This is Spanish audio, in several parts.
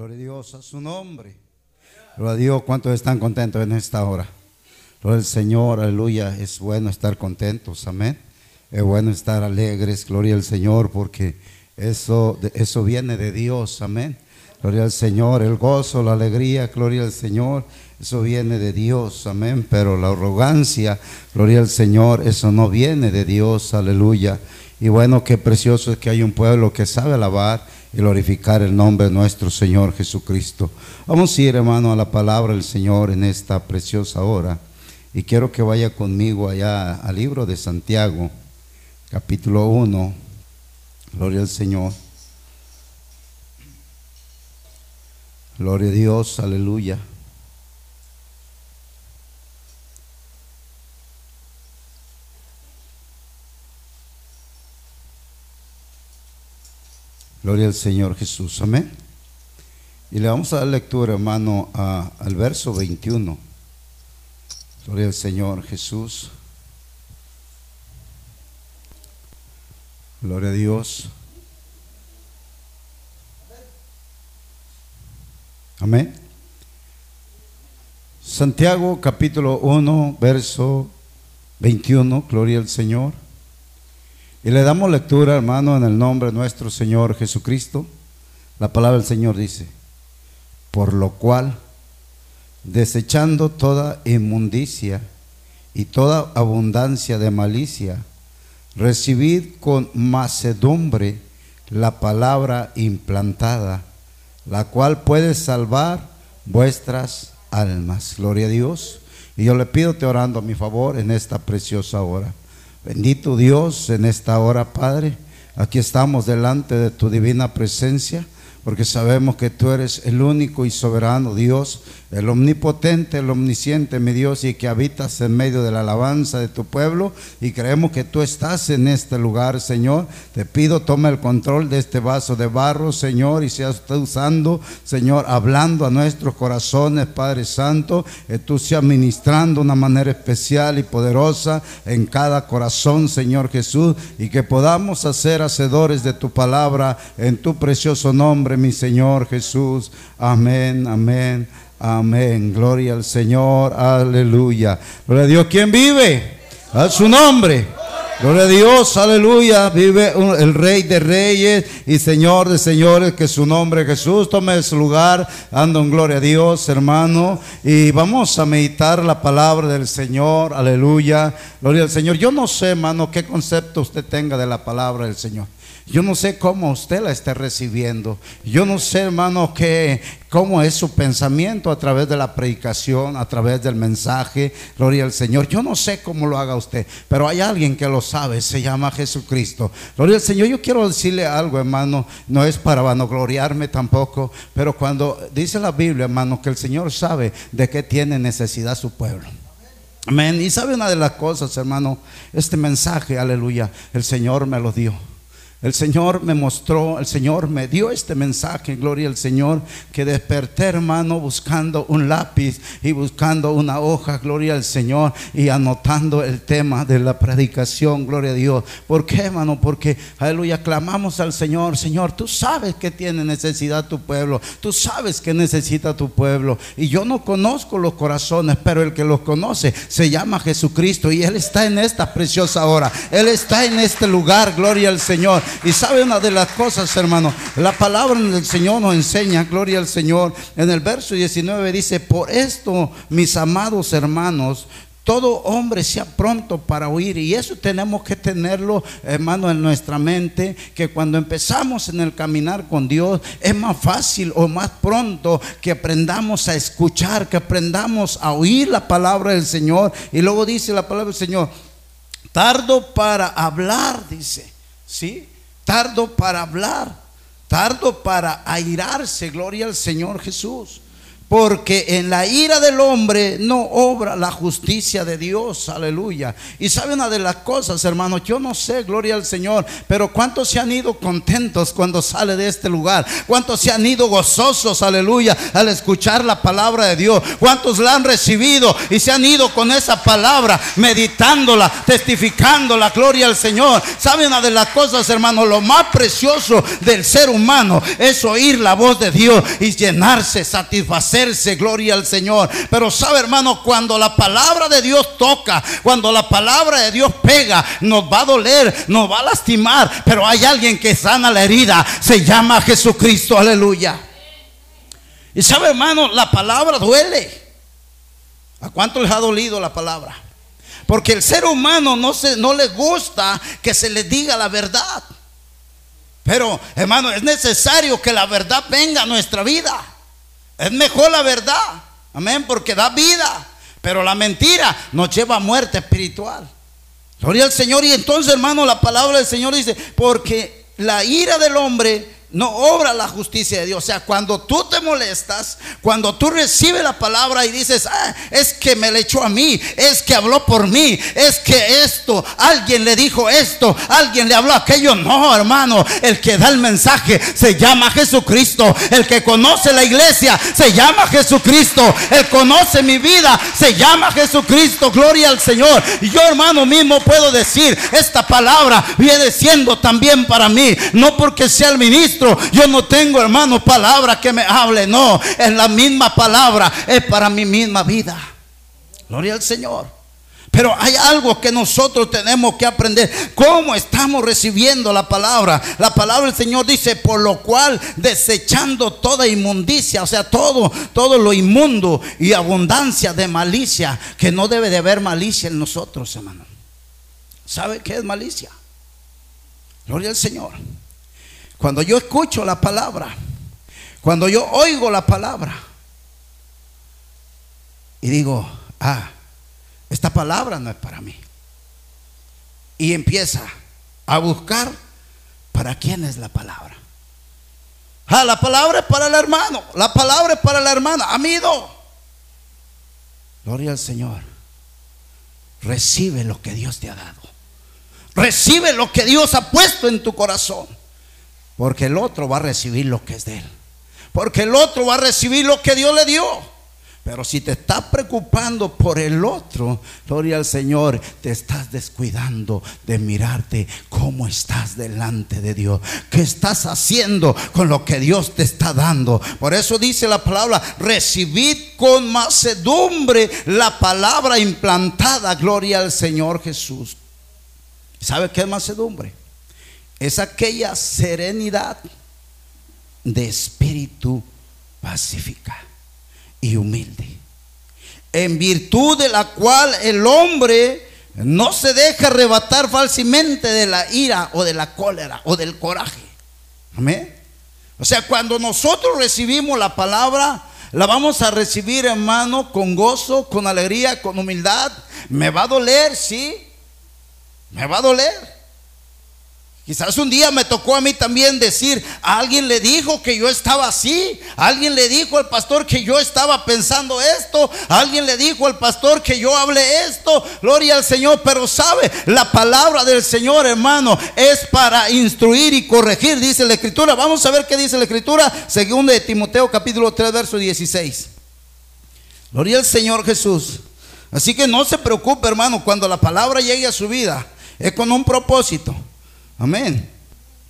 Gloria a Dios a su nombre. Gloria a Dios, ¿cuántos están contentos en esta hora? Gloria al Señor, aleluya. Es bueno estar contentos, amén. Es bueno estar alegres, gloria al Señor, porque eso, eso viene de Dios, amén. Gloria al Señor, el gozo, la alegría, gloria al Señor, eso viene de Dios, amén. Pero la arrogancia, gloria al Señor, eso no viene de Dios, aleluya. Y bueno, qué precioso es que hay un pueblo que sabe alabar y glorificar el nombre de nuestro Señor Jesucristo. Vamos a ir, hermano, a la palabra del Señor en esta preciosa hora. Y quiero que vaya conmigo allá al libro de Santiago, capítulo 1. Gloria al Señor. Gloria a Dios, aleluya. Gloria al Señor Jesús. Amén. Y le vamos a dar lectura, hermano, al verso 21. Gloria al Señor Jesús. Gloria a Dios. Amén. Santiago capítulo 1, verso 21. Gloria al Señor. Y le damos lectura, hermano, en el nombre de nuestro Señor Jesucristo. La palabra del Señor dice, por lo cual, desechando toda inmundicia y toda abundancia de malicia, recibid con macedumbre la palabra implantada, la cual puede salvar vuestras almas. Gloria a Dios. Y yo le pido te orando a mi favor en esta preciosa hora. Bendito Dios en esta hora, Padre. Aquí estamos delante de tu divina presencia porque sabemos que tú eres el único y soberano Dios el omnipotente, el omnisciente, mi Dios, y que habitas en medio de la alabanza de tu pueblo. Y creemos que tú estás en este lugar, Señor. Te pido, toma el control de este vaso de barro, Señor, y seas usted usando, Señor, hablando a nuestros corazones, Padre Santo, que tú seas ministrando de una manera especial y poderosa en cada corazón, Señor Jesús, y que podamos hacer hacedores de tu palabra en tu precioso nombre, mi Señor Jesús. Amén, amén. Amén. Gloria al Señor. Aleluya. Gloria a Dios. ¿Quién vive? A su nombre. Gloria a Dios, aleluya. Vive el Rey de Reyes y Señor de Señores, que su nombre Jesús tome su lugar. Ando en gloria a Dios, hermano. Y vamos a meditar la palabra del Señor, aleluya. Gloria al Señor. Yo no sé, hermano, qué concepto usted tenga de la palabra del Señor. Yo no sé cómo usted la esté recibiendo. Yo no sé, hermano, cómo es su pensamiento a través de la predicación, a través del mensaje. Gloria al Señor. Yo no sé cómo lo haga usted, pero hay alguien que lo sabe. Se llama Jesucristo. Gloria al Señor. Yo quiero decirle algo, hermano. No es para vanagloriarme tampoco, pero cuando dice la Biblia, hermano, que el Señor sabe de qué tiene necesidad su pueblo. Amén. Y sabe una de las cosas, hermano, este mensaje, aleluya, el Señor me lo dio. El Señor me mostró, el Señor me dio este mensaje, gloria al Señor, que desperté hermano buscando un lápiz y buscando una hoja, gloria al Señor, y anotando el tema de la predicación, gloria a Dios. ¿Por qué hermano? Porque, aleluya, clamamos al Señor, Señor, tú sabes que tiene necesidad tu pueblo, tú sabes que necesita tu pueblo. Y yo no conozco los corazones, pero el que los conoce se llama Jesucristo y Él está en esta preciosa hora, Él está en este lugar, gloria al Señor. Y sabe una de las cosas, hermano, la palabra del Señor nos enseña, gloria al Señor. En el verso 19 dice, por esto, mis amados hermanos, todo hombre sea pronto para oír. Y eso tenemos que tenerlo, hermano, en nuestra mente, que cuando empezamos en el caminar con Dios, es más fácil o más pronto que aprendamos a escuchar, que aprendamos a oír la palabra del Señor. Y luego dice la palabra del Señor, tardo para hablar, dice, ¿sí? Tardo para hablar, tardo para airarse, gloria al Señor Jesús. Porque en la ira del hombre no obra la justicia de Dios, aleluya. Y sabe una de las cosas, hermanos, yo no sé, gloria al Señor, pero cuántos se han ido contentos cuando sale de este lugar, cuántos se han ido gozosos, aleluya, al escuchar la palabra de Dios, cuántos la han recibido y se han ido con esa palabra, meditándola, testificándola, gloria al Señor. Sabe una de las cosas, hermanos, lo más precioso del ser humano es oír la voz de Dios y llenarse, satisfacer gloria al Señor. Pero sabe, hermano, cuando la palabra de Dios toca, cuando la palabra de Dios pega, nos va a doler, nos va a lastimar, pero hay alguien que sana la herida, se llama Jesucristo, aleluya. Y sabe, hermano, la palabra duele. ¿A cuánto les ha dolido la palabra? Porque el ser humano no, se, no le gusta que se le diga la verdad. Pero, hermano, es necesario que la verdad venga a nuestra vida. Es mejor la verdad. Amén, porque da vida. Pero la mentira nos lleva a muerte espiritual. Gloria al Señor. Y entonces, hermano, la palabra del Señor dice, porque la ira del hombre no obra la justicia de Dios. O sea, cuando tú te molestas, cuando tú recibes la palabra y dices, ah, es que me le echó a mí, es que habló por mí, es que esto, alguien le dijo esto, alguien le habló aquello. No, hermano, el que da el mensaje se llama Jesucristo. El que conoce la iglesia se llama Jesucristo. El conoce mi vida se llama Jesucristo. Gloria al Señor. Y yo, hermano mismo, puedo decir, esta palabra viene siendo también para mí, no porque sea el ministro yo no tengo, hermano, palabra que me hable. No, es la misma palabra, es para mi misma vida. Gloria al Señor. Pero hay algo que nosotros tenemos que aprender. ¿Cómo estamos recibiendo la palabra? La palabra del Señor dice, por lo cual desechando toda inmundicia, o sea, todo, todo lo inmundo y abundancia de malicia, que no debe de haber malicia en nosotros, hermano. ¿Sabe qué es malicia? Gloria al Señor. Cuando yo escucho la palabra, cuando yo oigo la palabra y digo, ah, esta palabra no es para mí. Y empieza a buscar para quién es la palabra. Ah, la palabra es para el hermano, la palabra es para la hermana, amigo. Gloria al Señor. Recibe lo que Dios te ha dado. Recibe lo que Dios ha puesto en tu corazón. Porque el otro va a recibir lo que es de él. Porque el otro va a recibir lo que Dios le dio. Pero si te estás preocupando por el otro, gloria al Señor, te estás descuidando de mirarte cómo estás delante de Dios. ¿Qué estás haciendo con lo que Dios te está dando? Por eso dice la palabra, recibid con macedumbre la palabra implantada, gloria al Señor Jesús. ¿Sabe qué es macedumbre? Es aquella serenidad de espíritu pacífica y humilde, en virtud de la cual el hombre no se deja arrebatar falsamente de la ira o de la cólera o del coraje. Amén. O sea, cuando nosotros recibimos la palabra, la vamos a recibir, hermano, con gozo, con alegría, con humildad. Me va a doler, sí. Me va a doler. Quizás un día me tocó a mí también decir, alguien le dijo que yo estaba así, alguien le dijo al pastor que yo estaba pensando esto, alguien le dijo al pastor que yo hablé esto, gloria al Señor, pero sabe, la palabra del Señor hermano es para instruir y corregir, dice la escritura. Vamos a ver qué dice la escritura, según de Timoteo capítulo 3, verso 16. Gloria al Señor Jesús. Así que no se preocupe hermano, cuando la palabra llegue a su vida, es con un propósito. Amén.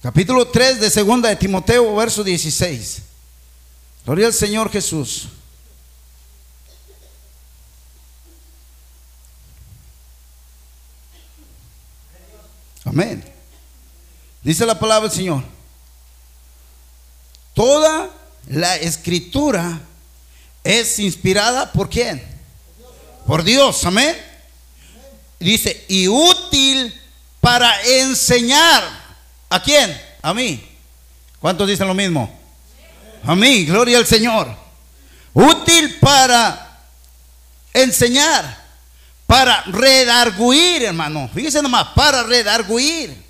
Capítulo 3 de segunda de Timoteo, verso 16. Gloria al Señor Jesús. Amén. Dice la palabra del Señor. Toda la escritura es inspirada por quién? Por Dios. Amén. Dice, y útil para enseñar. ¿A quién? A mí. ¿Cuántos dicen lo mismo? A mí, gloria al Señor. Útil para enseñar, para redarguir, hermano. Fíjense nomás, para redarguir.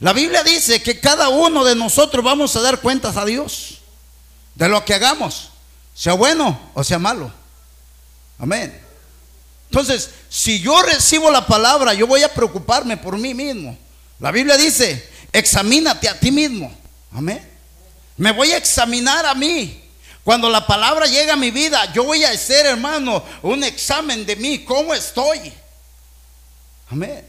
La Biblia dice que cada uno de nosotros vamos a dar cuentas a Dios de lo que hagamos. sea bueno o sea malo. Amén. Entonces, si yo recibo la palabra, yo voy a preocuparme por mí mismo. La Biblia dice, examínate a ti mismo. Amén. Me voy a examinar a mí. Cuando la palabra llega a mi vida, yo voy a hacer, hermano, un examen de mí, cómo estoy. Amén.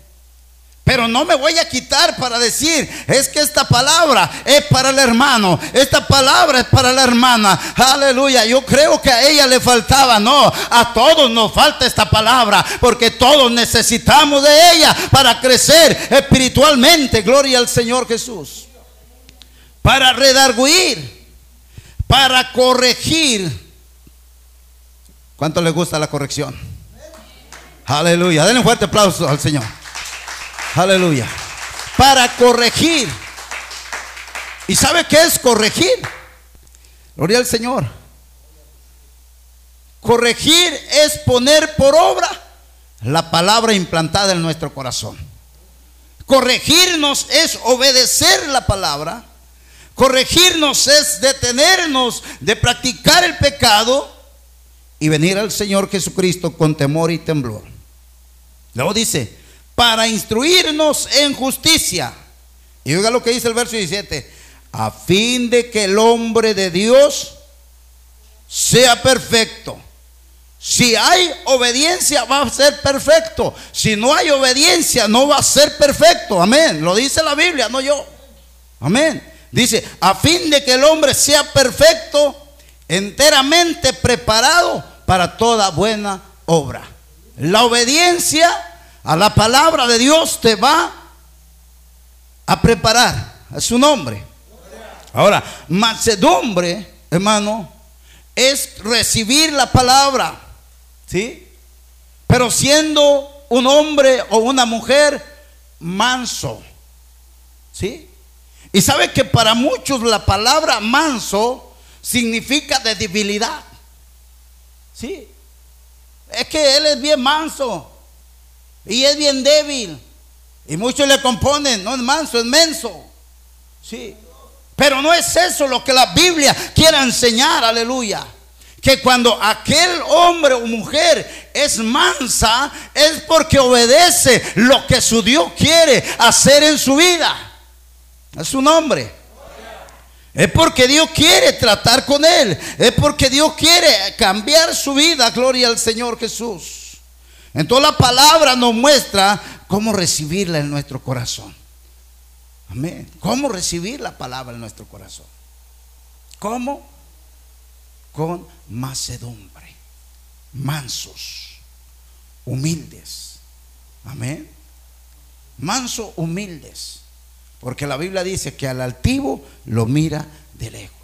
Pero no me voy a quitar para decir, es que esta palabra es para el hermano, esta palabra es para la hermana. Aleluya, yo creo que a ella le faltaba, no, a todos nos falta esta palabra, porque todos necesitamos de ella para crecer espiritualmente. Gloria al Señor Jesús. Para redarguir, para corregir. ¿Cuánto le gusta la corrección? Aleluya, denle un fuerte aplauso al Señor. Aleluya. Para corregir. ¿Y sabe qué es corregir? Gloria al Señor. Corregir es poner por obra la palabra implantada en nuestro corazón. Corregirnos es obedecer la palabra. Corregirnos es detenernos de practicar el pecado y venir al Señor Jesucristo con temor y temblor. Luego dice, para instruirnos en justicia. Y oiga lo que dice el verso 17, a fin de que el hombre de Dios sea perfecto. Si hay obediencia va a ser perfecto. Si no hay obediencia no va a ser perfecto. Amén. Lo dice la Biblia, no yo. Amén. Dice, a fin de que el hombre sea perfecto, enteramente preparado para toda buena obra. La obediencia a la palabra de Dios te va a preparar a su nombre. Ahora, macedumbre, hermano, es recibir la palabra, ¿sí? Pero siendo un hombre o una mujer manso, ¿sí? Y sabe que para muchos la palabra manso significa de debilidad, ¿sí? Es que él es bien manso. Y es bien débil. Y muchos le componen, no es manso, es menso. Sí. Pero no es eso lo que la Biblia quiere enseñar, aleluya. Que cuando aquel hombre o mujer es mansa, es porque obedece lo que su Dios quiere hacer en su vida. Es su nombre. Es porque Dios quiere tratar con él. Es porque Dios quiere cambiar su vida. Gloria al Señor Jesús. Entonces la palabra nos muestra cómo recibirla en nuestro corazón. Amén. ¿Cómo recibir la palabra en nuestro corazón? ¿Cómo? Con macedumbre, mansos, humildes. Amén. Manso, humildes. Porque la Biblia dice que al altivo lo mira de lejos.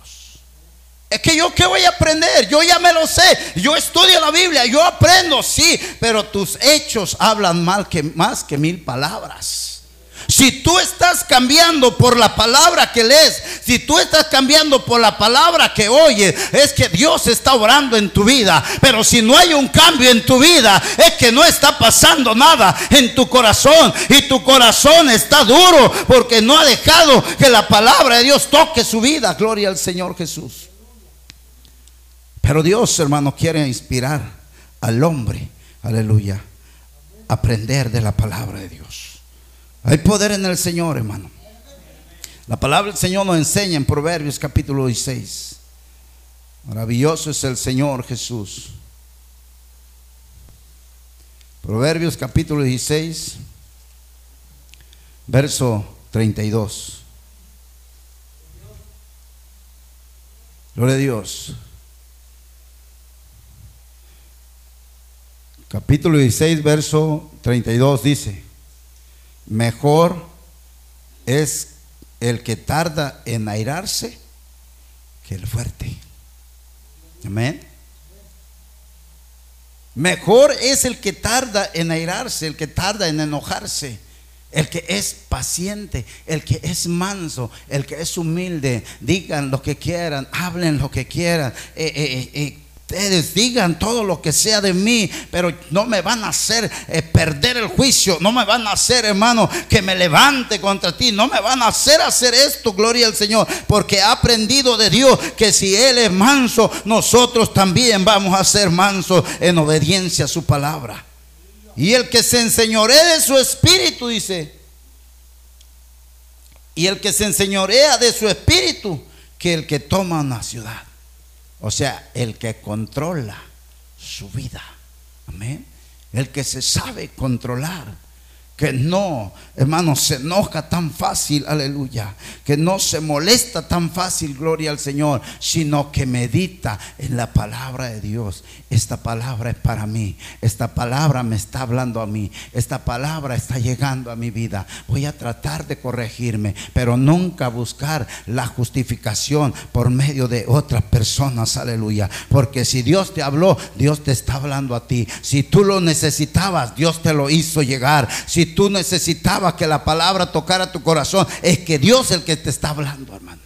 Es que yo qué voy a aprender, yo ya me lo sé, yo estudio la Biblia, yo aprendo, sí, pero tus hechos hablan mal que, más que mil palabras. Si tú estás cambiando por la palabra que lees, si tú estás cambiando por la palabra que oyes, es que Dios está orando en tu vida. Pero si no hay un cambio en tu vida, es que no está pasando nada en tu corazón. Y tu corazón está duro porque no ha dejado que la palabra de Dios toque su vida. Gloria al Señor Jesús. Pero Dios, hermano, quiere inspirar al hombre, aleluya, aprender de la palabra de Dios. Hay poder en el Señor, hermano. La palabra del Señor nos enseña en Proverbios capítulo 16. Maravilloso es el Señor Jesús. Proverbios capítulo 16, verso 32. Gloria a Dios. Capítulo 16, verso 32 dice, mejor es el que tarda en airarse que el fuerte. Amén. Mejor es el que tarda en airarse, el que tarda en enojarse, el que es paciente, el que es manso, el que es humilde. Digan lo que quieran, hablen lo que quieran. Eh, eh, eh, ustedes digan todo lo que sea de mí, pero no me van a hacer eh, perder el juicio, no me van a hacer, hermano, que me levante contra ti, no me van a hacer hacer esto, gloria al Señor, porque he aprendido de Dios que si Él es manso, nosotros también vamos a ser mansos en obediencia a su palabra. Y el que se enseñorea de su espíritu, dice, y el que se enseñorea de su espíritu, que el que toma una ciudad. O sea, el que controla su vida. Amén. El que se sabe controlar que no, hermano, se enoja tan fácil, aleluya, que no se molesta tan fácil, gloria al Señor, sino que medita en la palabra de Dios. Esta palabra es para mí, esta palabra me está hablando a mí, esta palabra está llegando a mi vida. Voy a tratar de corregirme, pero nunca buscar la justificación por medio de otras personas, aleluya, porque si Dios te habló, Dios te está hablando a ti. Si tú lo necesitabas, Dios te lo hizo llegar. Si tú necesitabas que la palabra tocara tu corazón, es que Dios el que te está hablando, hermano.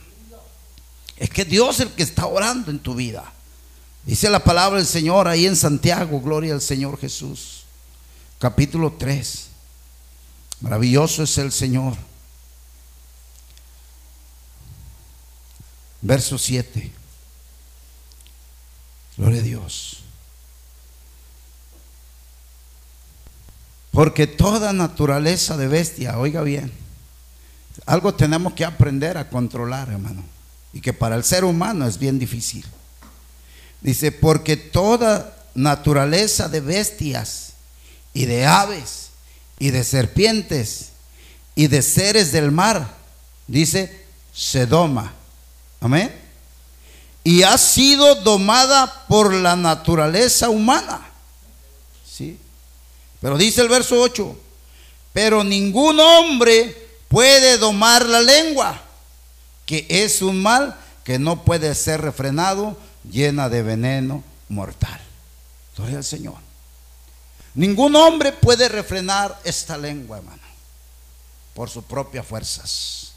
Es que Dios el que está orando en tu vida. Dice la palabra del Señor ahí en Santiago, gloria al Señor Jesús. Capítulo 3. Maravilloso es el Señor. Verso 7. Gloria a Dios. Porque toda naturaleza de bestia, oiga bien, algo tenemos que aprender a controlar, hermano. Y que para el ser humano es bien difícil. Dice, porque toda naturaleza de bestias y de aves y de serpientes y de seres del mar, dice, se doma. Amén. Y ha sido domada por la naturaleza humana. ¿Sí? Pero dice el verso 8, pero ningún hombre puede domar la lengua, que es un mal que no puede ser refrenado, llena de veneno mortal. Gloria al Señor. Ningún hombre puede refrenar esta lengua, hermano, por sus propias fuerzas.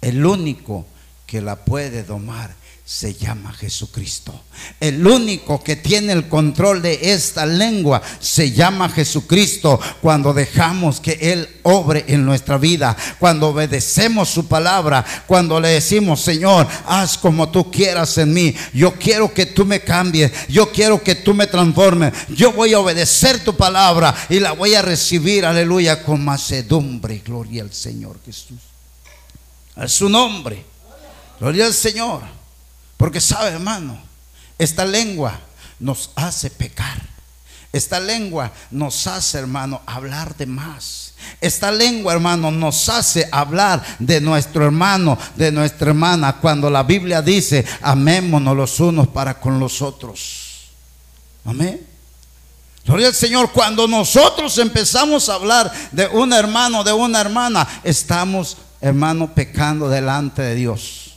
El único que la puede domar se llama Jesucristo. El único que tiene el control de esta lengua se llama Jesucristo. Cuando dejamos que Él obre en nuestra vida, cuando obedecemos su palabra, cuando le decimos, Señor, haz como tú quieras en mí. Yo quiero que tú me cambies, yo quiero que tú me transformes. Yo voy a obedecer tu palabra y la voy a recibir, aleluya, con macedumbre. Gloria al Señor Jesús. A su nombre. Gloria al Señor. Porque sabe, hermano, esta lengua nos hace pecar. Esta lengua nos hace, hermano, hablar de más. Esta lengua, hermano, nos hace hablar de nuestro hermano, de nuestra hermana, cuando la Biblia dice, amémonos los unos para con los otros. Amén. Gloria al Señor, cuando nosotros empezamos a hablar de un hermano, de una hermana, estamos, hermano, pecando delante de Dios.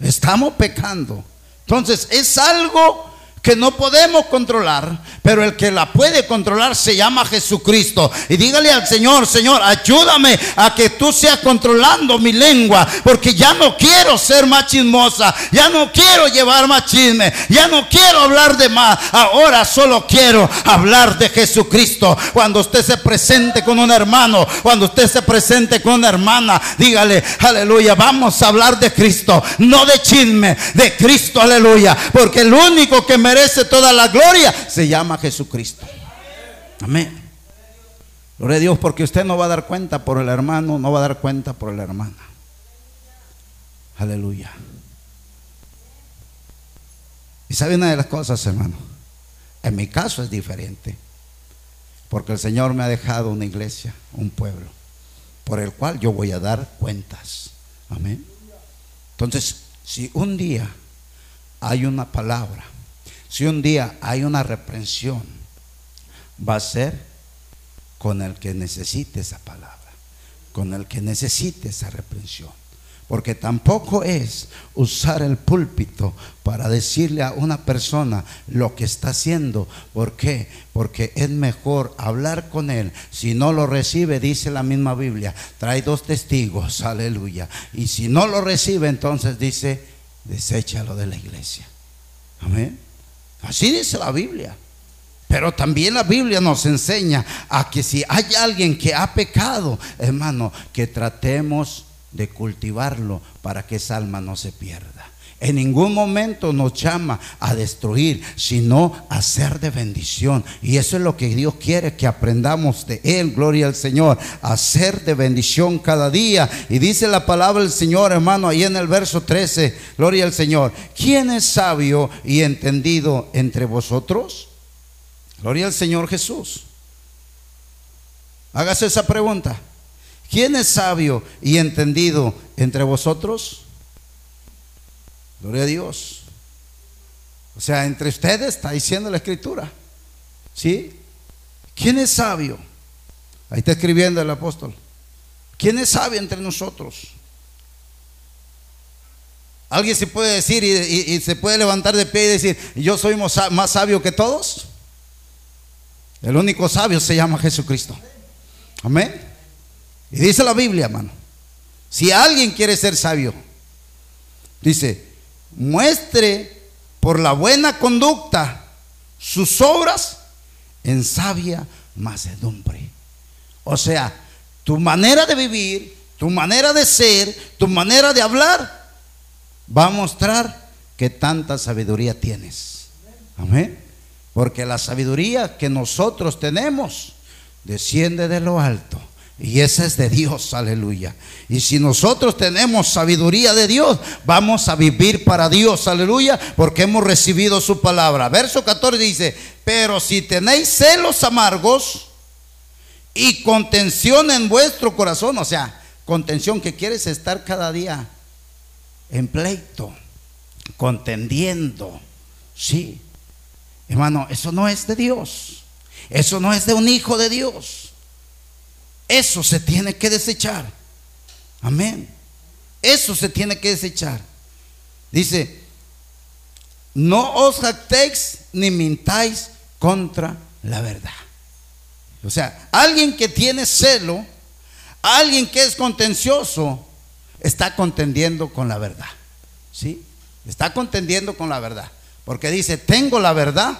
Estamos pecando. Entonces es algo que no podemos controlar, pero el que la puede controlar se llama Jesucristo. Y dígale al Señor, Señor, ayúdame a que tú seas controlando mi lengua, porque ya no quiero ser más chismosa, ya no quiero llevar más chisme, ya no quiero hablar de más, ahora solo quiero hablar de Jesucristo. Cuando usted se presente con un hermano, cuando usted se presente con una hermana, dígale, aleluya, vamos a hablar de Cristo, no de chisme, de Cristo, aleluya, porque el único que me merece toda la gloria, se llama Jesucristo. Amén. Gloria a Dios, porque usted no va a dar cuenta por el hermano, no va a dar cuenta por la hermana. Aleluya. Y sabe una de las cosas, hermano. En mi caso es diferente. Porque el Señor me ha dejado una iglesia, un pueblo, por el cual yo voy a dar cuentas. Amén. Entonces, si un día hay una palabra si un día hay una reprensión, va a ser con el que necesite esa palabra, con el que necesite esa reprensión. Porque tampoco es usar el púlpito para decirle a una persona lo que está haciendo. ¿Por qué? Porque es mejor hablar con él. Si no lo recibe, dice la misma Biblia, trae dos testigos, aleluya. Y si no lo recibe, entonces dice, deséchalo de la iglesia. Amén. Así dice la Biblia. Pero también la Biblia nos enseña a que si hay alguien que ha pecado, hermano, que tratemos de cultivarlo para que esa alma no se pierda. En ningún momento nos llama a destruir, sino a ser de bendición. Y eso es lo que Dios quiere que aprendamos de Él, gloria al Señor, a ser de bendición cada día. Y dice la palabra del Señor, hermano, ahí en el verso 13, gloria al Señor. ¿Quién es sabio y entendido entre vosotros? Gloria al Señor Jesús. Hágase esa pregunta. ¿Quién es sabio y entendido entre vosotros? Gloria a Dios. O sea, entre ustedes está diciendo la escritura. ¿Sí? ¿Quién es sabio? Ahí está escribiendo el apóstol. ¿Quién es sabio entre nosotros? ¿Alguien se puede decir y, se puede levantar de pie y decir, yo soy más sabio que todos? El único sabio se llama Jesucristo. Amén. Y dice la Biblia, hermano, si alguien quiere ser sabio, dice, muestre por la buena conducta sus obras en sabia macedumbre. O sea, tu manera de vivir, tu manera de ser, tu manera de hablar, va a mostrar que tanta sabiduría tienes. Amén. Porque la sabiduría que nosotros tenemos desciende de lo alto y esa es de Dios, aleluya. Y si nosotros tenemos sabiduría de Dios, vamos a vivir para Dios, aleluya, porque hemos recibido su palabra. Verso 14 dice, pero si tenéis celos amargos y contención en vuestro corazón, o sea, contención que quieres estar cada día en pleito, contendiendo, sí. Hermano, eso no es de Dios. Eso no es de un hijo de Dios. Eso se tiene que desechar. Amén. Eso se tiene que desechar. Dice, no os jactéis ni mintáis contra la verdad. O sea, alguien que tiene celo, alguien que es contencioso, está contendiendo con la verdad. ¿Sí? Está contendiendo con la verdad. Porque dice, tengo la verdad,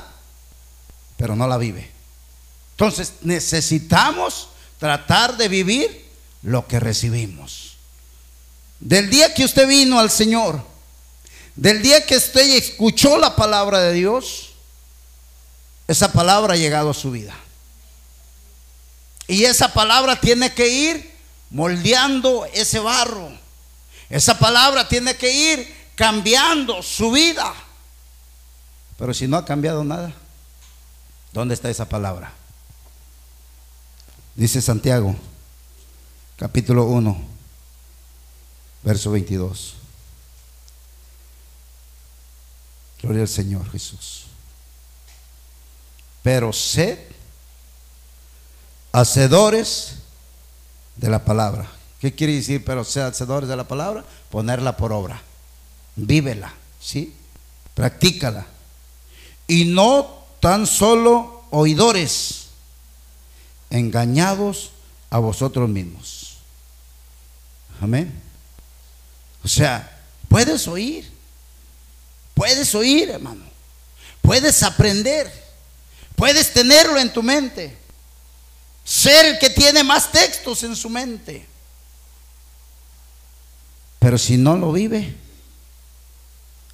pero no la vive. Entonces necesitamos tratar de vivir lo que recibimos. Del día que usted vino al Señor, del día que usted escuchó la palabra de Dios, esa palabra ha llegado a su vida. Y esa palabra tiene que ir moldeando ese barro. Esa palabra tiene que ir cambiando su vida. Pero si no ha cambiado nada, ¿dónde está esa palabra? Dice Santiago, capítulo 1, verso 22. Gloria al Señor Jesús. Pero sed hacedores de la palabra. ¿Qué quiere decir? Pero sed hacedores de la palabra. Ponerla por obra. Vívela, ¿sí? Practícala. Y no tan solo oidores engañados a vosotros mismos. Amén. O sea, puedes oír, puedes oír, hermano, puedes aprender, puedes tenerlo en tu mente, ser el que tiene más textos en su mente. Pero si no lo vive,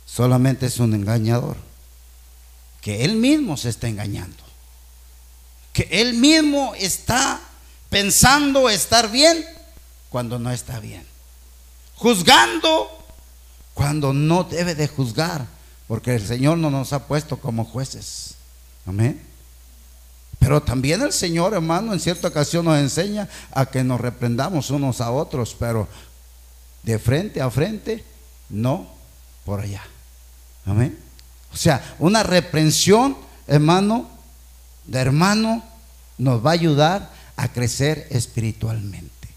solamente es un engañador, que él mismo se está engañando que él mismo está pensando estar bien cuando no está bien. Juzgando cuando no debe de juzgar, porque el Señor no nos ha puesto como jueces. Amén. Pero también el Señor, hermano, en cierta ocasión nos enseña a que nos reprendamos unos a otros, pero de frente a frente, no por allá. Amén. O sea, una reprensión, hermano, de hermano nos va a ayudar a crecer espiritualmente.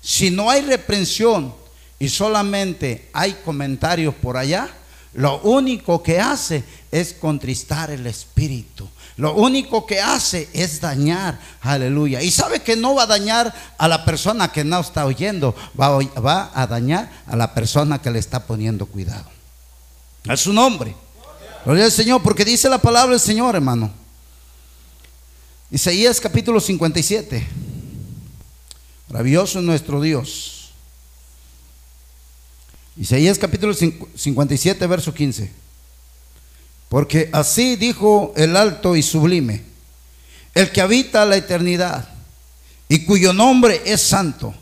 Si no hay reprensión y solamente hay comentarios por allá, lo único que hace es contristar el espíritu. Lo único que hace es dañar, aleluya. Y sabe que no va a dañar a la persona que no está oyendo, va a, dañar a la persona que le está poniendo cuidado. A su nombre. Gloria al Señor, porque dice la palabra del Señor, hermano. Isaías capítulo 57. Maravilloso es nuestro Dios. Isaías capítulo 57, verso 15. Porque así dijo el alto y sublime, el que habita la eternidad y cuyo nombre es santo.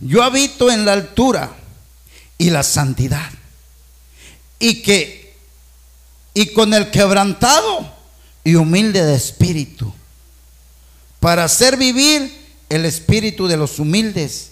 Yo habito en la altura y la santidad. Y que y con el quebrantado y humilde de espíritu, para hacer vivir el espíritu de los humildes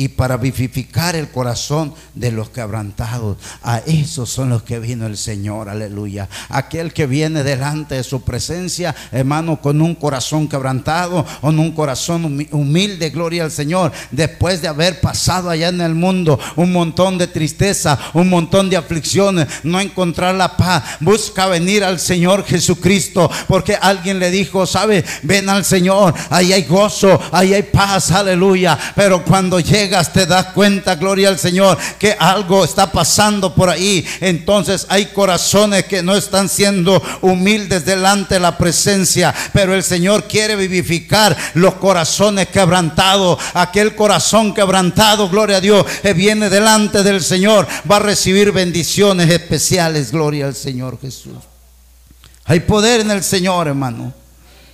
y para vivificar el corazón de los quebrantados. A esos son los que vino el Señor, aleluya. Aquel que viene delante de su presencia, hermano, con un corazón quebrantado, con un corazón humilde, gloria al Señor, después de haber pasado allá en el mundo un montón de tristeza, un montón de aflicciones, no encontrar la paz, busca venir al Señor Jesucristo, porque alguien le dijo, sabe, ven al Señor, ahí hay gozo, ahí hay paz, aleluya. Pero cuando llega te das cuenta, gloria al Señor, que algo está pasando por ahí. Entonces hay corazones que no están siendo humildes delante de la presencia, pero el Señor quiere vivificar los corazones quebrantados. Aquel corazón quebrantado, gloria a Dios, que viene delante del Señor, va a recibir bendiciones especiales, gloria al Señor Jesús. Hay poder en el Señor, hermano.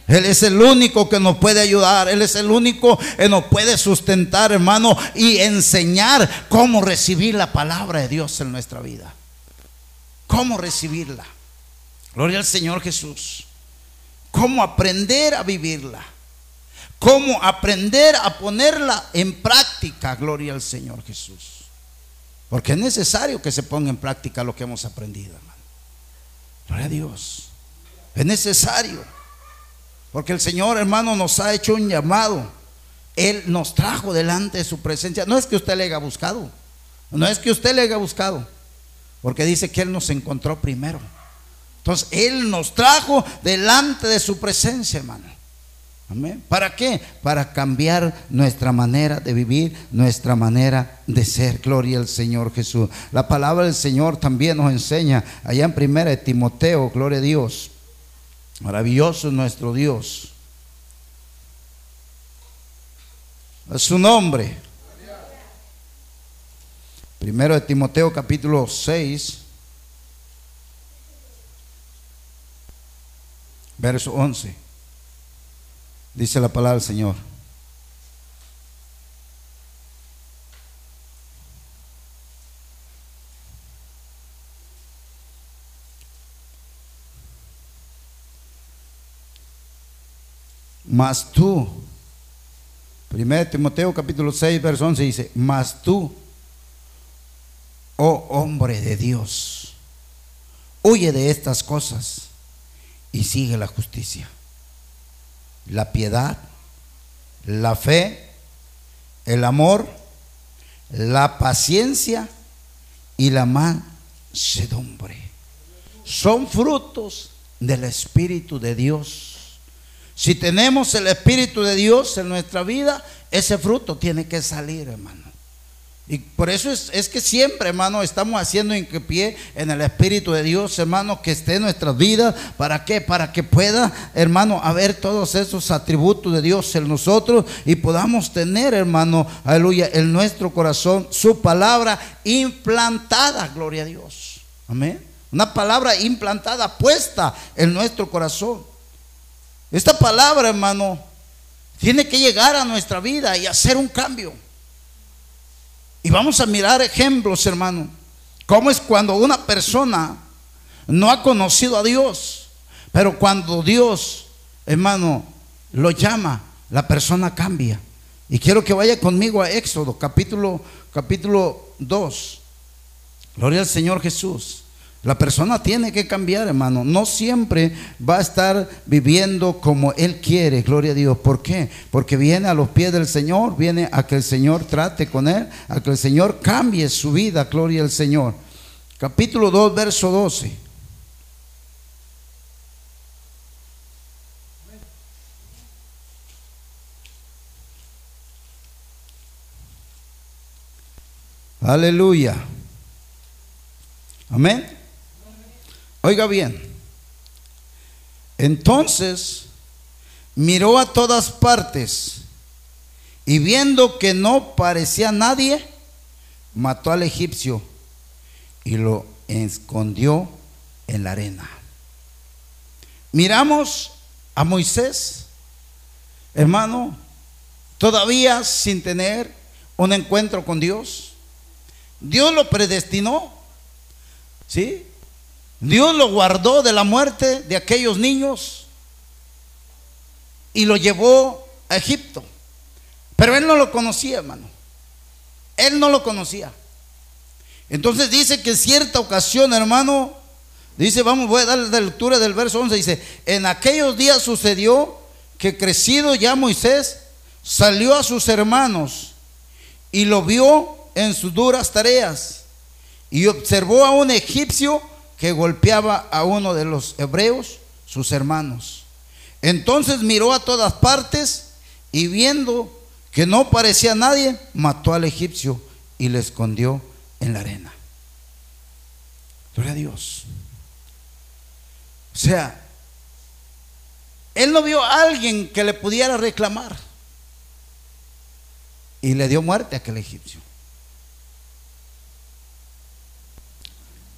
Él es el único que nos puede ayudar. Él es el único que nos puede sustentar, hermano, y enseñar cómo recibir la palabra de Dios en nuestra vida. Cómo recibirla. Gloria al Señor Jesús. Cómo aprender a vivirla. Cómo aprender a ponerla en práctica. Gloria al Señor Jesús. Porque es necesario que se ponga en práctica lo que hemos aprendido, hermano. Gloria a Dios. Es necesario. Porque el Señor, hermano, nos ha hecho un llamado. Él nos trajo delante de su presencia. No es que usted le haya buscado. No es que usted le haya buscado. Porque dice que Él nos encontró primero. Entonces, Él nos trajo delante de su presencia, hermano. Amén. ¿Para qué? Para cambiar nuestra manera de vivir, nuestra manera de ser. Gloria al Señor Jesús. La palabra del Señor también nos enseña allá en primera de Timoteo, gloria a Dios. Maravilloso es nuestro Dios. A su nombre. Primero de Timoteo capítulo 6, verso 11. Dice la palabra del Señor. Mas tú, 1 Timoteo capítulo 6, verso 11 dice, mas tú, oh hombre de Dios, huye de estas cosas y sigue la justicia, la piedad, la fe, el amor, la paciencia y la mansedumbre. Son frutos del Espíritu de Dios si tenemos el Espíritu de Dios en nuestra vida, ese fruto tiene que salir, hermano. Y por eso es, que siempre, hermano, estamos haciendo hincapié en el Espíritu de Dios, hermano, que esté en nuestras vidas. ¿Para qué? Para que pueda, hermano, haber todos esos atributos de Dios en nosotros y podamos tener, hermano, aleluya, en nuestro corazón su palabra implantada, gloria a Dios. Amén. Una palabra implantada, puesta en nuestro corazón. Esta palabra, hermano, tiene que llegar a nuestra vida y hacer un cambio. Y vamos a mirar ejemplos, hermano. Cómo es cuando una persona no ha conocido a Dios, pero cuando Dios, hermano, lo llama, la persona cambia. Y quiero que vaya conmigo a Éxodo, capítulo, capítulo 2. Gloria al Señor Jesús. La persona tiene que cambiar, hermano. No siempre va a estar viviendo como Él quiere, gloria a Dios. ¿Por qué? Porque viene a los pies del Señor, viene a que el Señor trate con Él, a que el Señor cambie su vida, gloria al Señor. Capítulo 2, verso 12. Aleluya. Amén. Oiga bien. Entonces miró a todas partes y viendo que no parecía nadie, mató al egipcio y lo escondió en la arena. Miramos a Moisés, hermano, todavía sin tener un encuentro con Dios. Dios lo predestinó, ¿sí? Dios lo guardó de la muerte de aquellos niños y lo llevó a Egipto. Pero él no lo conocía, hermano. Él no lo conocía. Entonces dice que en cierta ocasión, hermano, dice, vamos, voy a dar la lectura del verso 11, dice, en aquellos días sucedió que crecido ya Moisés salió a sus hermanos y lo vio en sus duras tareas y observó a un egipcio que golpeaba a uno de los hebreos, sus hermanos. Entonces miró a todas partes y viendo que no parecía nadie, mató al egipcio y le escondió en la arena. Gloria a Dios. O sea, él no vio a alguien que le pudiera reclamar. Y le dio muerte a aquel egipcio.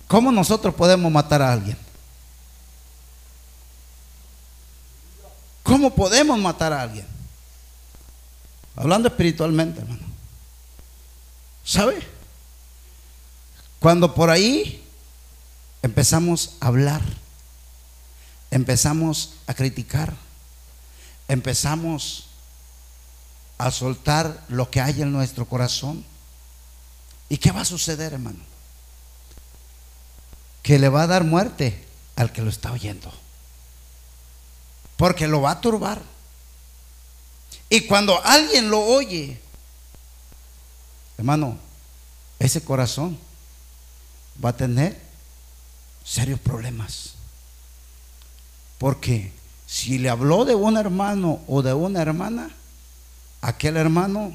¿Cómo nosotros podemos matar a alguien? ¿Cómo podemos matar a alguien? Hablando espiritualmente, hermano. ¿Sabe? Cuando por ahí empezamos a hablar, empezamos a criticar, empezamos a soltar lo que hay en nuestro corazón. ¿Y qué va a suceder, hermano? Que le va a dar muerte al que lo está oyendo. Porque lo va a turbar. Y cuando alguien lo oye, hermano, ese corazón va a tener serios problemas. Porque si le habló de un hermano o de una hermana, aquel hermano,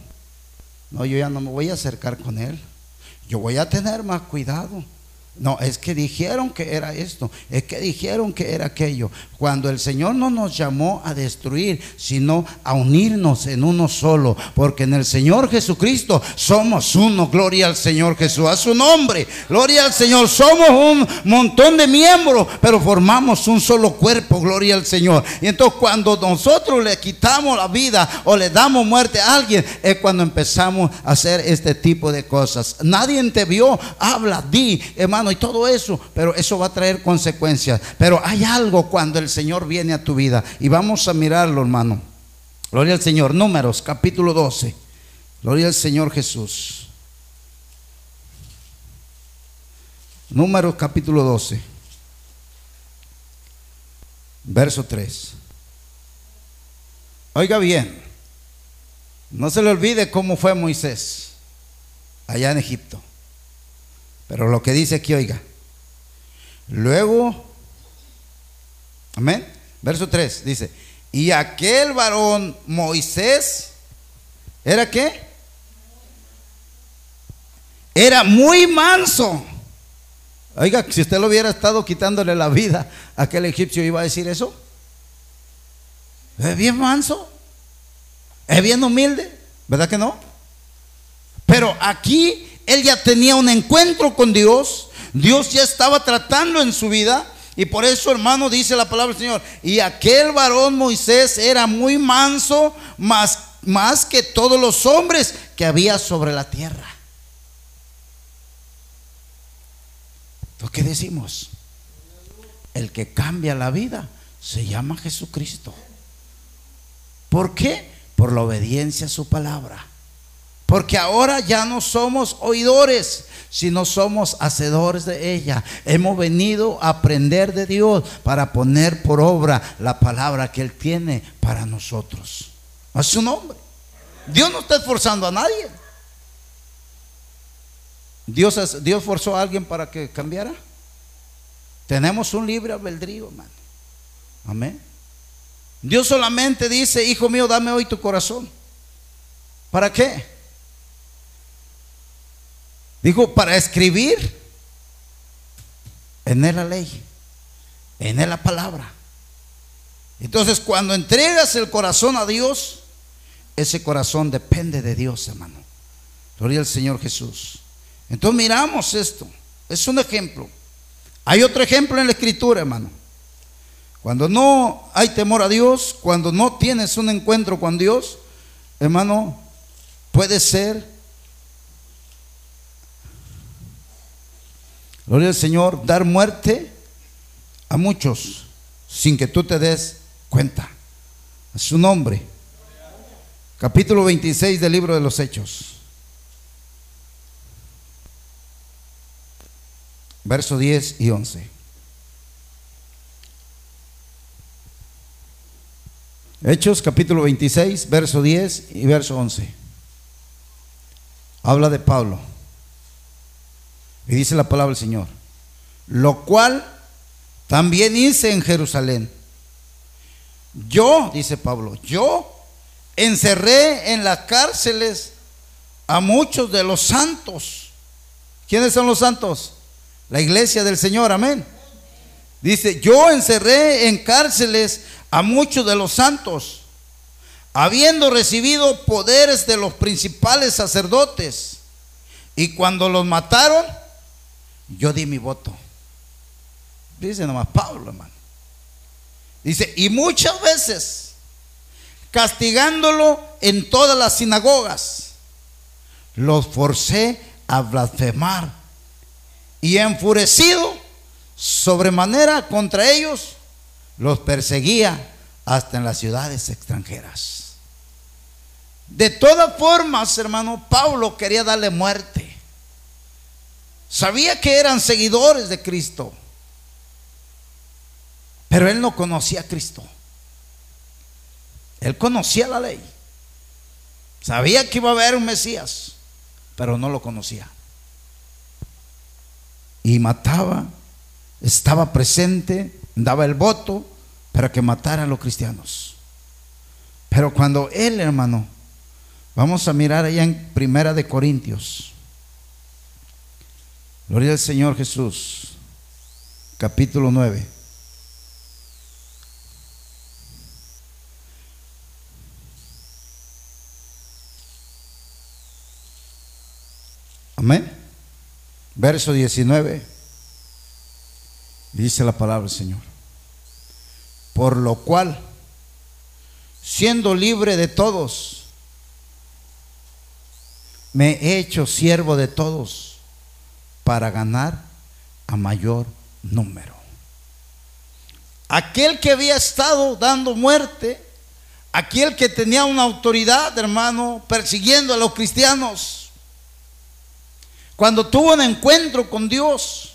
no, yo ya no me voy a acercar con él. Yo voy a tener más cuidado. No, es que dijeron que era esto, es que dijeron que era aquello. Cuando el Señor no nos llamó a destruir, sino a unirnos en uno solo, porque en el Señor Jesucristo somos uno. Gloria al Señor Jesús, a su nombre. Gloria al Señor. Somos un montón de miembros, pero formamos un solo cuerpo. Gloria al Señor. Y entonces cuando nosotros le quitamos la vida o le damos muerte a alguien, es cuando empezamos a hacer este tipo de cosas. Nadie te vio, habla, di, hermano y todo eso, pero eso va a traer consecuencias. Pero hay algo cuando el Señor viene a tu vida y vamos a mirarlo, hermano. Gloria al Señor. Números, capítulo 12. Gloria al Señor Jesús. Números, capítulo 12. Verso 3. Oiga bien, no se le olvide cómo fue Moisés allá en Egipto. Pero lo que dice aquí, oiga. Luego, amén. Verso 3 dice, y aquel varón Moisés, ¿era qué? Era muy manso. Oiga, si usted lo hubiera estado quitándole la vida aquel egipcio, iba a decir eso. Es bien manso. Es bien humilde. ¿Verdad que no? Pero aquí él ya tenía un encuentro con Dios. Dios ya estaba tratando en su vida. Y por eso, hermano, dice la palabra del Señor. Y aquel varón Moisés era muy manso, más, más que todos los hombres que había sobre la tierra. ¿Lo qué decimos? El que cambia la vida se llama Jesucristo. ¿Por qué? Por la obediencia a su palabra. Porque ahora ya no somos oidores, sino somos hacedores de ella. Hemos venido a aprender de Dios para poner por obra la palabra que Él tiene para nosotros. A su nombre. Dios no está esforzando a nadie. Dios, Dios forzó a alguien para que cambiara. Tenemos un libre albedrío, hermano. Amén. Dios solamente dice, hijo mío, dame hoy tu corazón. ¿Para qué? Dijo, para escribir en él la ley en la palabra. Entonces, cuando entregas el corazón a Dios, ese corazón depende de Dios, hermano. Gloria al Señor Jesús. Entonces miramos esto. Es un ejemplo. Hay otro ejemplo en la escritura, hermano. Cuando no hay temor a Dios, cuando no tienes un encuentro con Dios, hermano, puede ser, gloria al Señor, dar muerte a muchos sin que tú te des cuenta. A su nombre. Capítulo 26 del libro de los Hechos. Verso 10 y 11. Hechos capítulo 26, verso 10 y verso 11. Habla de Pablo. Y dice la palabra del Señor. Lo cual también hice en Jerusalén. Yo, dice Pablo, yo encerré en las cárceles a muchos de los santos. ¿Quiénes son los santos? La iglesia del Señor, amén. Dice, yo encerré en cárceles a muchos de los santos, habiendo recibido poderes de los principales sacerdotes. Y cuando los mataron, yo di mi voto. Dice nomás Pablo, hermano. Dice, y muchas veces castigándolo en todas las sinagogas, los forcé a blasfemar. Y enfurecido sobremanera contra ellos, los perseguía hasta en las ciudades extranjeras. De todas formas, hermano, Pablo quería darle muerte. Sabía que eran seguidores de Cristo, pero él no conocía a Cristo. Él conocía la ley. Sabía que iba a haber un Mesías, pero no lo conocía. Y mataba, estaba presente daba el voto para que mataran a los cristianos. Pero cuando él, hermano, vamos a mirar allá en Primera de Corintios. Gloria al Señor Jesús, capítulo 9. Amén. Verso 19. Dice la palabra del Señor. Por lo cual, siendo libre de todos, me he hecho siervo de todos para ganar a mayor número. Aquel que había estado dando muerte, aquel que tenía una autoridad, hermano, persiguiendo a los cristianos, cuando tuvo un encuentro con Dios,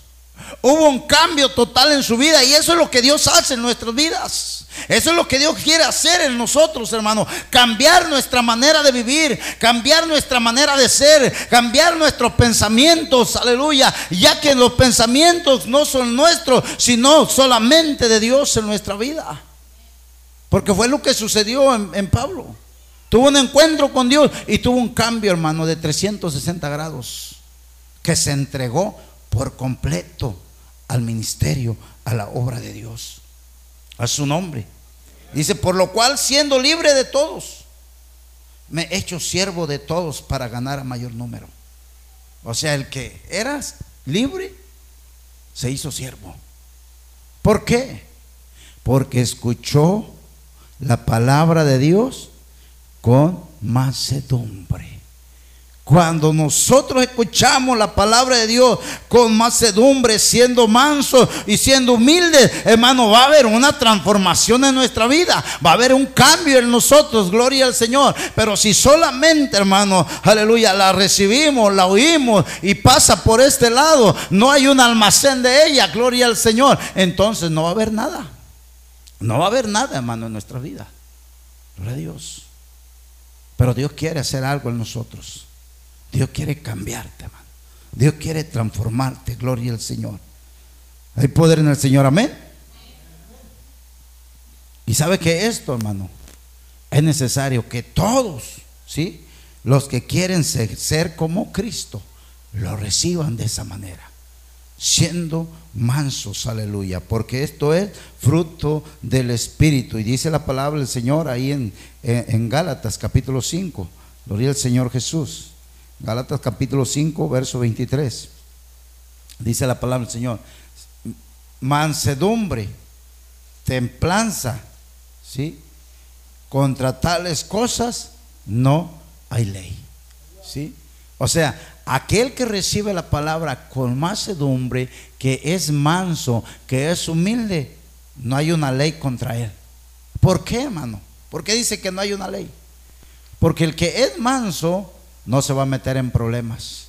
Hubo un cambio total en su vida y eso es lo que Dios hace en nuestras vidas. Eso es lo que Dios quiere hacer en nosotros, hermano. Cambiar nuestra manera de vivir, cambiar nuestra manera de ser, cambiar nuestros pensamientos, aleluya. Ya que los pensamientos no son nuestros, sino solamente de Dios en nuestra vida. Porque fue lo que sucedió en, Pablo. Tuvo un encuentro con Dios y tuvo un cambio, hermano, de 360 grados. Que se entregó por completo al ministerio, a la obra de Dios, a su nombre. Dice, por lo cual, siendo libre de todos, me he hecho siervo de todos para ganar a mayor número. O sea, el que era libre, se hizo siervo. ¿Por qué? Porque escuchó la palabra de Dios con mansedumbre. Cuando nosotros escuchamos la palabra de Dios con mansedumbre, siendo manso y siendo humildes, hermano, va a haber una transformación en nuestra vida. Va a haber un cambio en nosotros, gloria al Señor. Pero si solamente, hermano, aleluya, la recibimos, la oímos y pasa por este lado, no hay un almacén de ella, gloria al Señor, entonces no va a haber nada. No va a haber nada, hermano, en nuestra vida. Gloria a Dios. Pero Dios quiere hacer algo en nosotros. Dios quiere cambiarte, hermano. Dios quiere transformarte, gloria al Señor. Hay poder en el Señor, amén. Y sabe que esto, hermano, es necesario que todos, ¿sí? Los que quieren ser, como Cristo, lo reciban de esa manera. siendo mansos, aleluya, porque esto es fruto del Espíritu. Y dice la palabra del Señor ahí en, en, Gálatas capítulo 5, gloria al Señor Jesús. Gálatas capítulo 5, verso 23. Dice la palabra del Señor, mansedumbre, templanza, ¿sí? Contra tales cosas no hay ley, ¿sí? O sea, aquel que recibe la palabra con mansedumbre, que es manso, que es humilde, no hay una ley contra él. ¿Por qué, hermano? ¿Por qué dice que no hay una ley? Porque el que es manso no se va a meter en problemas.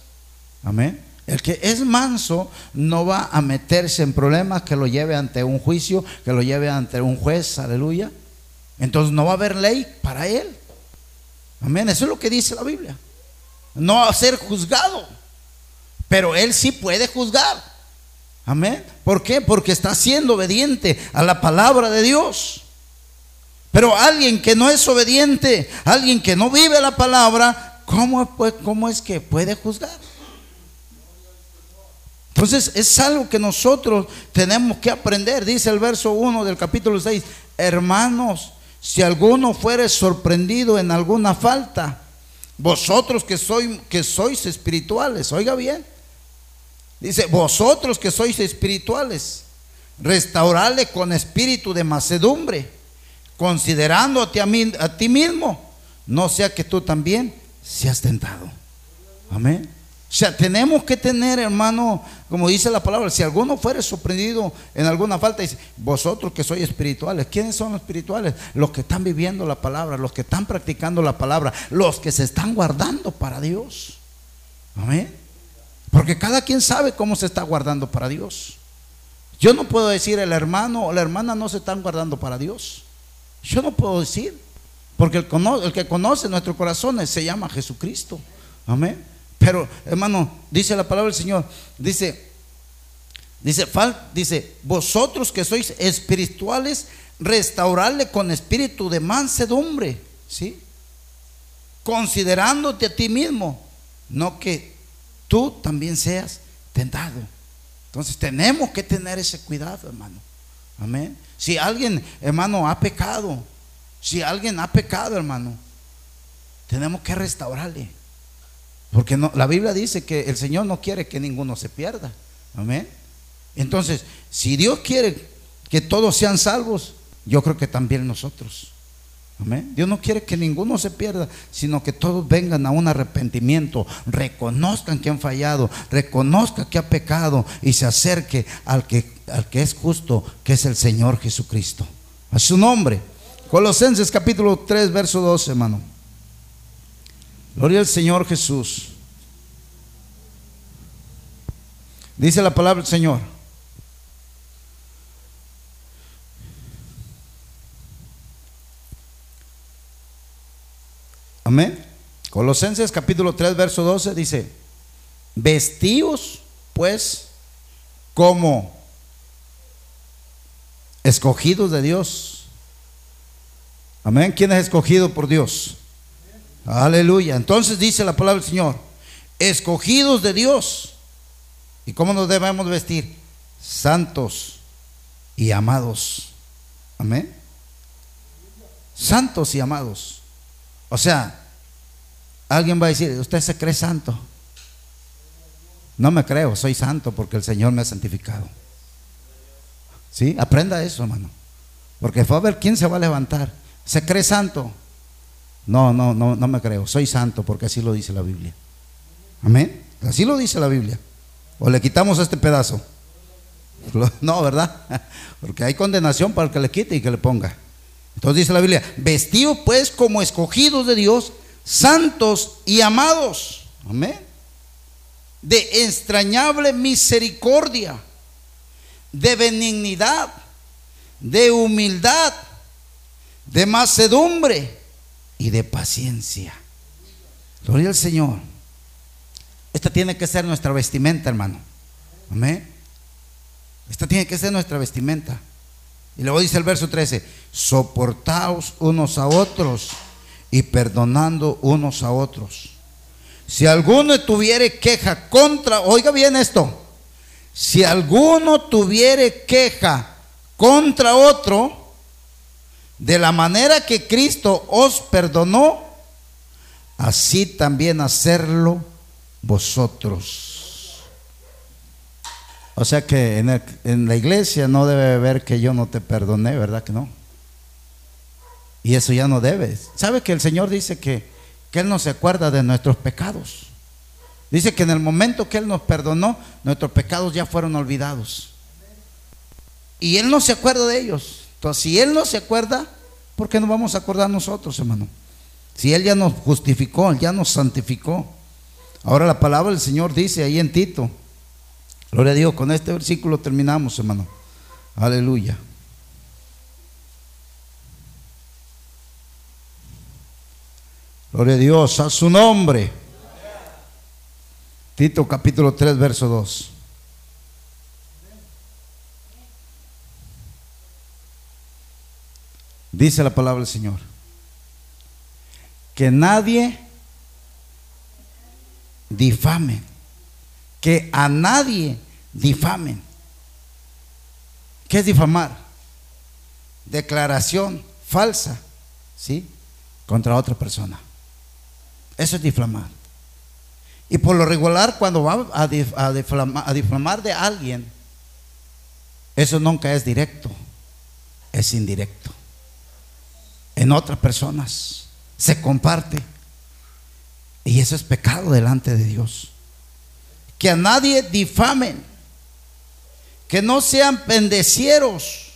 Amén. El que es manso no va a meterse en problemas que lo lleve ante un juicio, que lo lleve ante un juez, aleluya. Entonces no va a haber ley para él. Amén. Eso es lo que dice la Biblia. No va a ser juzgado. Pero él sí puede juzgar. Amén. ¿Por qué? Porque está siendo obediente a la palabra de Dios. Pero alguien que no es obediente, alguien que no vive la palabra, ¿cómo, cómo es que puede juzgar? Entonces es algo que nosotros tenemos que aprender. Dice el verso 1 del capítulo 6, hermanos, si alguno fuere sorprendido en alguna falta, vosotros que, soy, que sois espirituales, oiga bien, Dice, vosotros que sois espirituales, restaurarle con espíritu de macedumbre, considerándote a, mí, a ti mismo, no sea que tú también seas tentado. Amén. O sea, tenemos que tener, hermano, como dice la palabra, si alguno fuere sorprendido en alguna falta, dice, vosotros que sois espirituales, ¿quiénes son los espirituales? Los que están viviendo la palabra, los que están practicando la palabra, los que se están guardando para Dios. Amén. Porque cada quien sabe cómo se está guardando para Dios. Yo no puedo decir el hermano o la hermana no se están guardando para Dios. Yo no puedo decir. Porque el, que conoce nuestros corazones se llama Jesucristo. Amén. Pero, hermano, dice la palabra del Señor, dice, dice, dice, vosotros que sois espirituales, restaurarle con espíritu de mansedumbre, ¿sí? Considerándote a ti mismo, no que tú también seas tentado. Entonces tenemos que tener ese cuidado, hermano. Amén. Si alguien, hermano, ha pecado, si alguien ha pecado, hermano, tenemos que restaurarle. Porque la Biblia dice que el Señor no quiere que ninguno se pierda. Amén. Entonces, si Dios quiere que todos sean salvos, yo creo que también nosotros. Dios no quiere que ninguno se pierda, sino que todos vengan a un arrepentimiento, reconozcan que han fallado, reconozcan que ha pecado y se acerque al que, al que es justo, que es el Señor Jesucristo. A su nombre. Colosenses capítulo 3, verso 12, hermano. Gloria al Señor Jesús. Dice la palabra del Señor. Amén. Colosenses capítulo 3, verso 12 dice, vestidos pues como escogidos de Dios. Amén. ¿Quién es escogido por Dios? Aleluya. Entonces dice la palabra del Señor, escogidos de Dios. ¿Y cómo nos debemos vestir? Santos y amados. Amén. Santos y amados. O sea, alguien va a decir, usted se cree santo. No me creo, soy santo porque el Señor me ha santificado. ¿Sí? Aprenda eso, hermano. Porque fue a ver quién se va a levantar. ¿Se cree santo? No, no, no, no me creo. Soy santo porque así lo dice la Biblia. Amén. Así lo dice la Biblia. O le quitamos este pedazo. No, ¿verdad? Porque hay condenación para el que le quite y que le ponga. Entonces dice la Biblia, vestidos pues como escogidos de Dios, santos y amados. Amén. De extrañable misericordia, de benignidad, de humildad, de macedumbre y de paciencia. Gloria al Señor. Esta tiene que ser nuestra vestimenta, hermano. Amén. Esta tiene que ser nuestra vestimenta. Y luego dice el verso 13, soportaos unos a otros y perdonando unos a otros. Si alguno tuviere queja contra, oiga bien esto, si alguno tuviere queja contra otro, de la manera que Cristo os perdonó, así también hacerlo vosotros. O sea que en, la iglesia no debe ver que yo no te perdoné, ¿verdad que no? Y eso ya no debe. ¿Sabe que el Señor dice que, que Él no se acuerda de nuestros pecados? Dice que en el momento que Él nos perdonó, nuestros pecados ya fueron olvidados. Y Él no se acuerda de ellos. Entonces, si Él no se acuerda, ¿por qué no vamos a acordar nosotros, hermano? Si Él ya nos justificó, ya nos santificó. Ahora la palabra del Señor dice ahí en Tito. Gloria a Dios, con este versículo terminamos, hermano. Aleluya. Gloria a Dios, a su nombre. Tito capítulo 3, verso 2. Dice la palabra del Señor. Que nadie difame. Que a nadie difamen. ¿Qué es difamar? Declaración falsa, ¿sí? Contra otra persona. Eso es difamar. Y por lo regular, cuando va a, difamar, de alguien, eso nunca es directo, es indirecto. En otras personas se comparte. Y eso es pecado delante de Dios. Que a nadie difamen, que no sean pendecieros.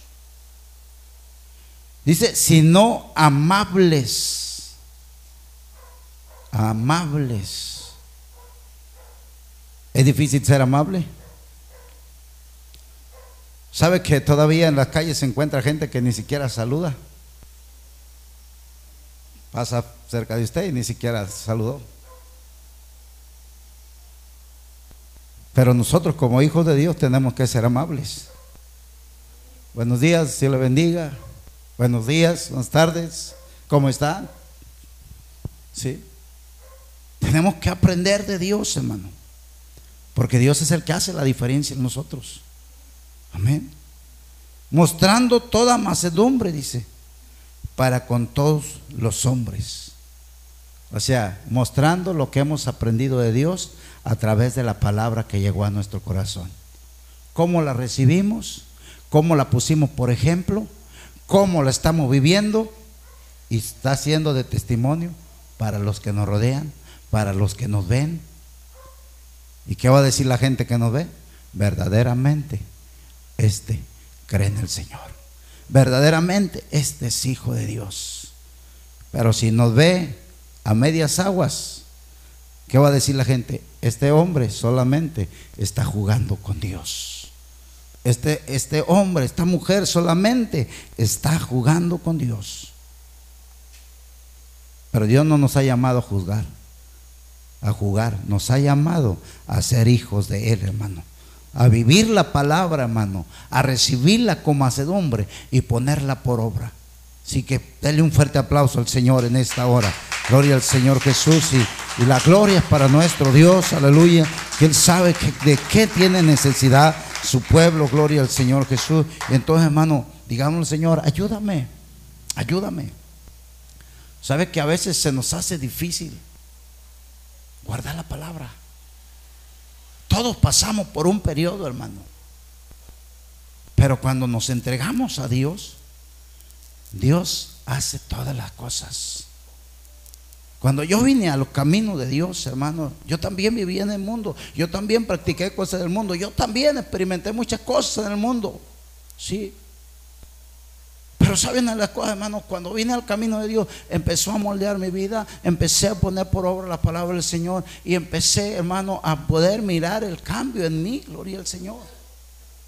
Dice, sino amables. Amables ¿Es difícil ser amable? ¿Sabe que todavía en las calles se encuentra gente que ni siquiera saluda? Pasa cerca de usted y ni siquiera saludó. Pero nosotros como hijos de Dios tenemos que ser amables. Buenos días, Dios le bendiga. Buenos días, buenas tardes. ¿Cómo están? Sí. Tenemos que aprender de Dios, hermano. Porque Dios es el que hace la diferencia en nosotros. Amén. Mostrando toda macedumbre, dice, para con todos los hombres. O sea, mostrando lo que hemos aprendido de Dios a través de la palabra que llegó a nuestro corazón. Cómo la recibimos, cómo la pusimos por ejemplo, cómo la estamos viviendo y está siendo de testimonio para los que nos rodean, para los que nos ven ¿Y qué va a decir la gente que nos ve? Verdaderamente, este cree en el Señor. Verdaderamente, este es hijo de Dios. Pero si nos ve a medias aguas, ¿qué va a decir la gente? Este hombre solamente está jugando con Dios. Este, este hombre, esta mujer solamente está jugando con Dios. Pero Dios no nos ha llamado a juzgar a jugar, nos ha llamado a ser hijos de Él, hermano. A vivir la palabra, hermano. A recibirla con macedumbre y ponerla por obra. Así que denle un fuerte aplauso al Señor en esta hora. Gloria al Señor Jesús y, y la gloria es para nuestro Dios, aleluya, que Él sabe de qué tiene necesidad su pueblo, gloria al Señor Jesús. Y entonces, hermano, digamos Señor, ayúdame, ayúdame. ¿Sabe que a veces se nos hace difícil? Guarda la palabra. Todos pasamos por un periodo, hermano. Pero cuando nos entregamos a Dios, Dios hace todas las cosas. Cuando yo vine a los caminos de Dios, hermano, yo también viví en el mundo. Yo también practiqué cosas del mundo. Yo también experimenté muchas cosas en el mundo. Sí. Pero saben las cosas, hermanos, cuando vine al camino de Dios, empezó a moldear mi vida, empecé a poner por obra la palabra del Señor y empecé, hermano, a poder mirar el cambio en mí, gloria al Señor.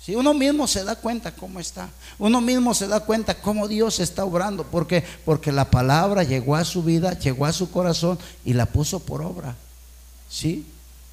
Si uno mismo se da cuenta cómo está, uno mismo se da cuenta cómo Dios está obrando, porque porque la palabra llegó a su vida, llegó a su corazón y la puso por obra. ¿Sí?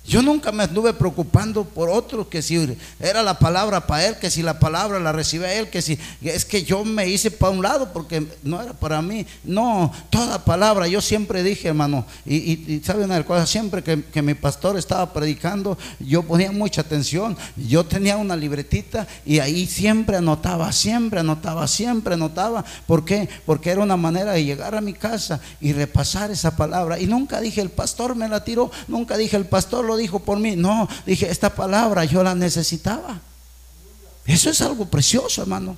Yo nunca me anduve preocupando por otro, que si era la palabra para él, que si la palabra la recibía él, que si es que yo me hice para un lado porque no era para mí. No, toda palabra, yo siempre dije, hermano, y, y, sabe una cosa, siempre que, que, mi pastor estaba predicando, yo ponía mucha atención, yo tenía una libretita y ahí siempre anotaba, siempre anotaba, siempre anotaba. ¿Por qué? Porque era una manera de llegar a mi casa y repasar esa palabra. Y nunca dije, el pastor me la tiró, nunca dije, el pastor lo dijo por mí. No, dije, esta palabra yo la necesitaba. Eso es algo precioso, hermano.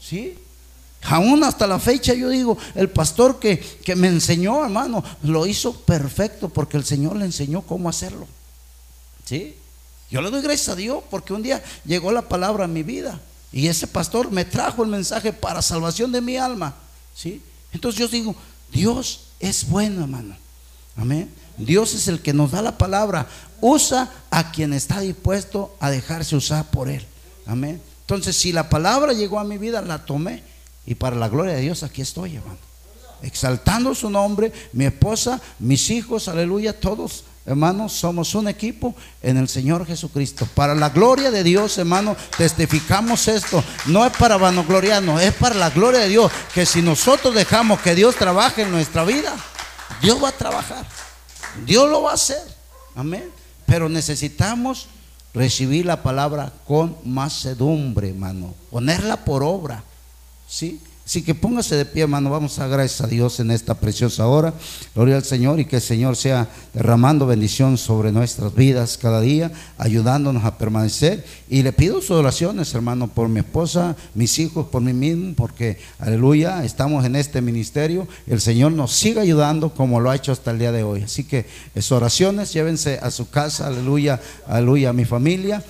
¿Sí? Aún hasta la fecha yo digo, el pastor que, que me enseñó, hermano, lo hizo perfecto porque el Señor le enseñó cómo hacerlo. ¿Sí? Yo le doy gracias a Dios porque un día llegó la palabra a mi vida y ese pastor me trajo el mensaje para salvación de mi alma. ¿Sí? Entonces yo digo, Dios es bueno, hermano. Amén. Dios es el que nos da la palabra. Usa a quien está dispuesto a dejarse usar por Él. Amén. Entonces, si la palabra llegó a mi vida, la tomé. Y para la gloria de Dios, aquí estoy, hermano. Exaltando su nombre, mi esposa, mis hijos, aleluya, todos, hermanos, somos un equipo en el Señor Jesucristo. Para la gloria de Dios, hermano, testificamos esto. No es para vanagloriarnos, es para la gloria de Dios. Que si nosotros dejamos que Dios trabaje en nuestra vida, Dios va a trabajar. Dios lo va a hacer. Amén. Pero necesitamos recibir la palabra con macedumbre, hermano. Ponerla por obra. ¿Sí? Así que póngase de pie, hermano. Vamos a gracias a Dios en esta preciosa hora. Gloria al Señor y que el Señor sea derramando bendición sobre nuestras vidas cada día, ayudándonos a permanecer. Y le pido sus oraciones, hermano, por mi esposa, mis hijos, por mí mismo, porque, aleluya, estamos en este ministerio. El Señor nos siga ayudando como lo ha hecho hasta el día de hoy. Así que sus oraciones, llévense a su casa, aleluya, aleluya, a mi familia